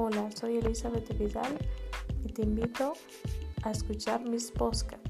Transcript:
Hola, soy Elizabeth Vidal y te invito a escuchar mis podcasts.